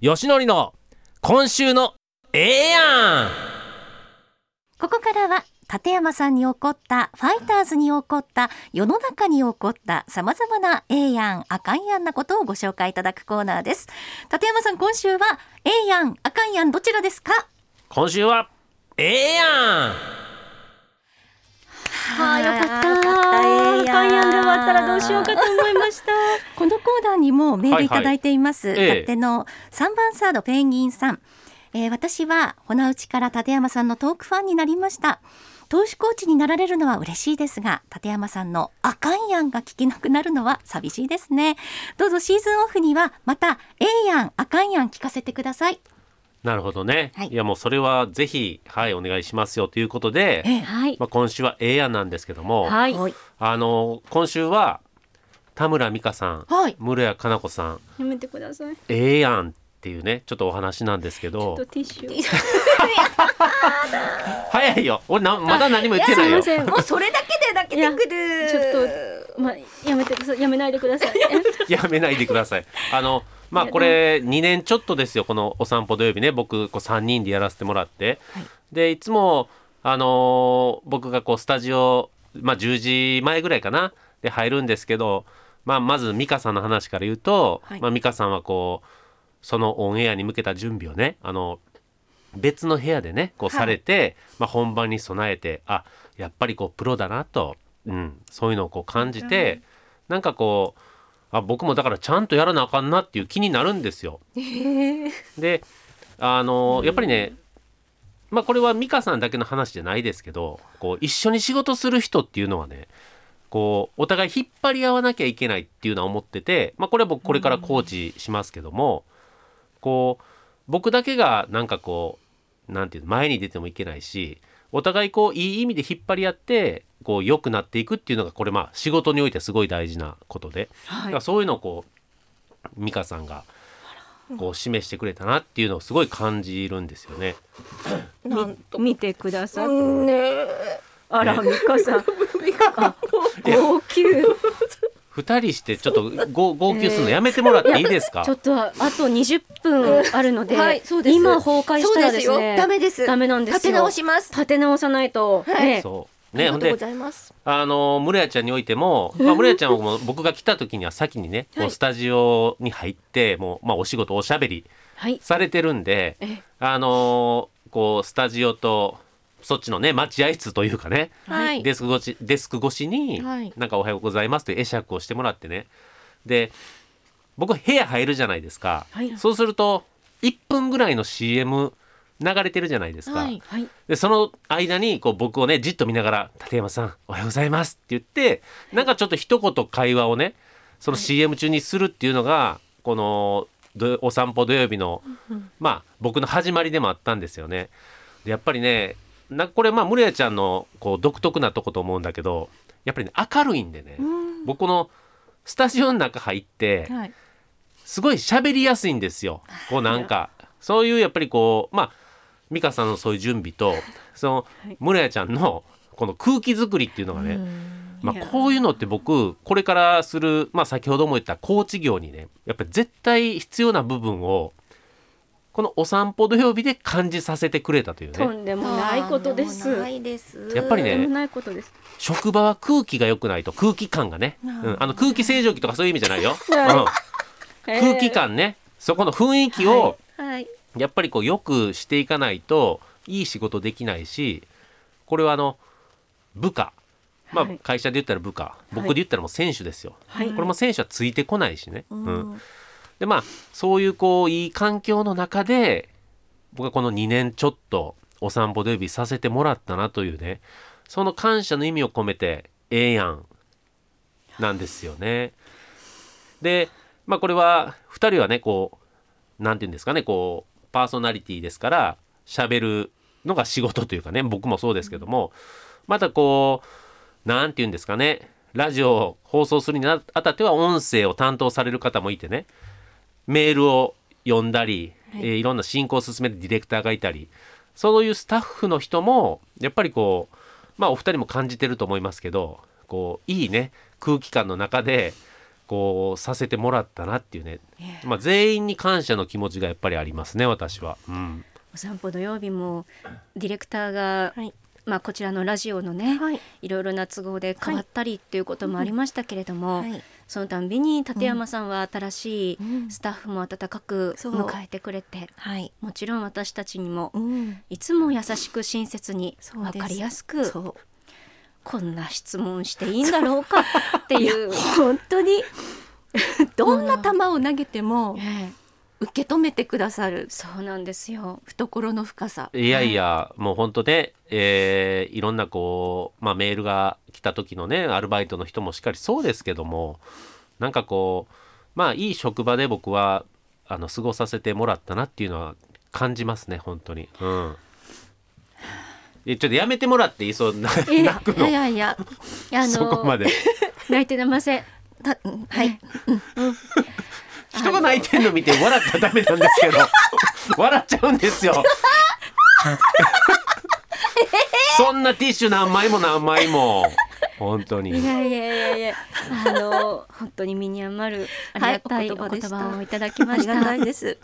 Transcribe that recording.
よしのりの今週のええやん。ここからは立山さんに起こったファイターズに起こった世の中に起こったさまざまなええやんあかんやんなことをご紹介いただくコーナーです。立山さん今週はええやんあかんやんどちらですか？今週はええやん。はあ、よかった。よかったええやん。あかんやんで終わったらどうしようかと思いました。このコーナーにもメールいただいています、はいはいええ。勝手の3番サードペンギンさん、えー私は骨打ちから立山さんのトークファンになりました。投手コーチになられるのは嬉しいですが立山さんのあかんやんが聞けなくなるのは寂しいですね。どうぞシーズンオフにはまたええやんあかんやん聞かせてください。なるほどね、はい。い、やもうそれはぜひはいお願いしますよ。ということで、ええ。はい。まあ、今週はええやんなんですけども、はい。はい。あの今週は田村美香さん、はい室谷かな子さんやめてください。ええやんっていうねちょっとお話なんですけちょどっとティッシュ。早いよ俺なまだ何も言ってないよすいません。もうそれだけで泣けてくるちょっと、まあ、やめてください。やめないでください。やめないでください。あのまあこれ2年ちょっとですよこのお散歩土曜日ね僕こう3人でやらせてもらって、でいつもあのー僕がこうスタジオまあ10時前ぐらいかなで入るんですけど、まあ、まず美香さんの話から言うと、はい。まあ、美香さんはこうそのオンエアに向けた準備をねあの別の部屋でねこうはいされて、まあ、本番に備えてあやっぱりこうプロだなと、うん、そういうのをこう感じて、なんかこうあ僕もだからちゃんとやらなあかんなっていう気になるんですよ。であのやっぱりねまあこれは美香さんだけの話じゃないですけどこう一緒に仕事する人っていうのはねこうお互い引っ張り合わなきゃいけないっていうのは思ってて、まあ、これは僕これからコーチしますけども、こう僕だけがなんかこうなんていうの前に出てもいけないしお互いこういい意味で引っ張り合ってこう良くなっていくっていうのがこれまあ仕事においてすごい大事なことで、だからそういうのをこう美香さんがこう示してくれたなっていうのをすごい感じるんですよね。み見てください。ねあら、ミカさん。あ、号泣。二人してちょっとご号泣するのやめてもらっていいですか、ちょっとあと20分あるので、はいそうです。今崩壊したらですそうね、ですよ。ダメです。ダメなんですよ。立て直します。立て直さないと。はい。ねそう。ねほんでざいます。あの室谷ちゃんにおいても、まあ、室谷ちゃんはもう僕が来た時には先にね、こうスタジオに入ってもう、まあ、お仕事おしゃべりはい。されてるんでえ。あのーこうスタジオとそっちのね待合室というかね、はい。デスク越しデスク越しに、はい。なんかおはようございますという会釈をしてもらってね。で僕部屋入るじゃないですか、はい。そうすると1分ぐらいの CM 流れてるじゃないですか、はい。はい。でその間にこう僕をねじっと見ながら「立山さんおはようございます」って言ってなんかちょっと一言会話をねその CM 中にするっていうのがこのどお散歩土曜日のまあ僕の始まりでもあったんですよね。でやっぱりねなこれまあ室谷ちゃんのこう独特なとこと思うんだけどやっぱりね明るいんでね僕このスタジオの中入ってはいすごい喋りやすいんですよ。こうなんかそういうやっぱりこうまあ美香さんのそういう準備とそのはい。室谷ちゃんのこの空気作りっていうのがね、まあ、こういうのって僕これからする、まあ、先ほども言ったコーチ業にねやっぱり絶対必要な部分をこのお散歩土曜日で感じさせてくれたというね。とんでもないことです。ないです。やっぱりねないことです。職場は空気が良くないと空気感がね、うん、あの空気清浄機とかそういう意味じゃないよ、うん、空気感ね。そこの雰囲気をはい。やっぱりこうよくしていかないといい仕事できないしこれはあの部下。まあはい。会社で言ったら部下、僕で言ったらもう選手ですよ、はい。これも選手はついてこないしね、ううんんでまあそういうこういい環境の中で僕はこの2年ちょっとお散歩土曜日させてもらったなというねその感謝の意味を込めて「ええやん」なんですよね。でまあこれは2人はねこうなんて言うんですかねこうパーソナリティですから喋るのが仕事というかね僕もそうですけどもまたこうなんて言うんですかねラジオを放送するにあたっては音声を担当される方もいてねメールを読んだり、い。えーいろんな進行を進めるディレクターがいたりそういうスタッフの人もやっぱりこうまあお二人も感じてると思いますけどこういいね空気感の中でこうさせてもらったなっていうね、ええ。まあ、全員に感謝の気持ちがやっぱりありますね私は。うん、お散歩土曜日もディレクターが、はい。まあこちらのラジオのね、はい。いろいろな都合で変わったりっていうこともありましたけれども、はいそのたんびに立山さんは新しいうん。スタッフも温かく迎えてくれて、はい。もちろん私たちにもうん。いつも優しく親切に分かりやすくこんな質問していいんだろうかっていう。本当に。どんな球を投げてもええ受け止めてくださる。そうなんですよ。懐の深さ。いやいや、もう本当ね、えーいろんなこう、まあ、メールが来た時のねアルバイトの人もしっかりそうですけどもなんかこうまあいい職場で僕はあの過ごさせてもらったなっていうのは感じますね本当に。うん。えちょっとやめてもらっていい？そうなえ泣くの。いやいやいやあのそこまで。泣いてません。たうんはい人が泣いてんの見て笑ったらダメなんですけど。笑っちゃうんですよ。そんなティッシュ何枚も何枚も。本当に。いやいやいやいや、あの本当に身に余るありがたいお言葉をいただきました。ありがたいです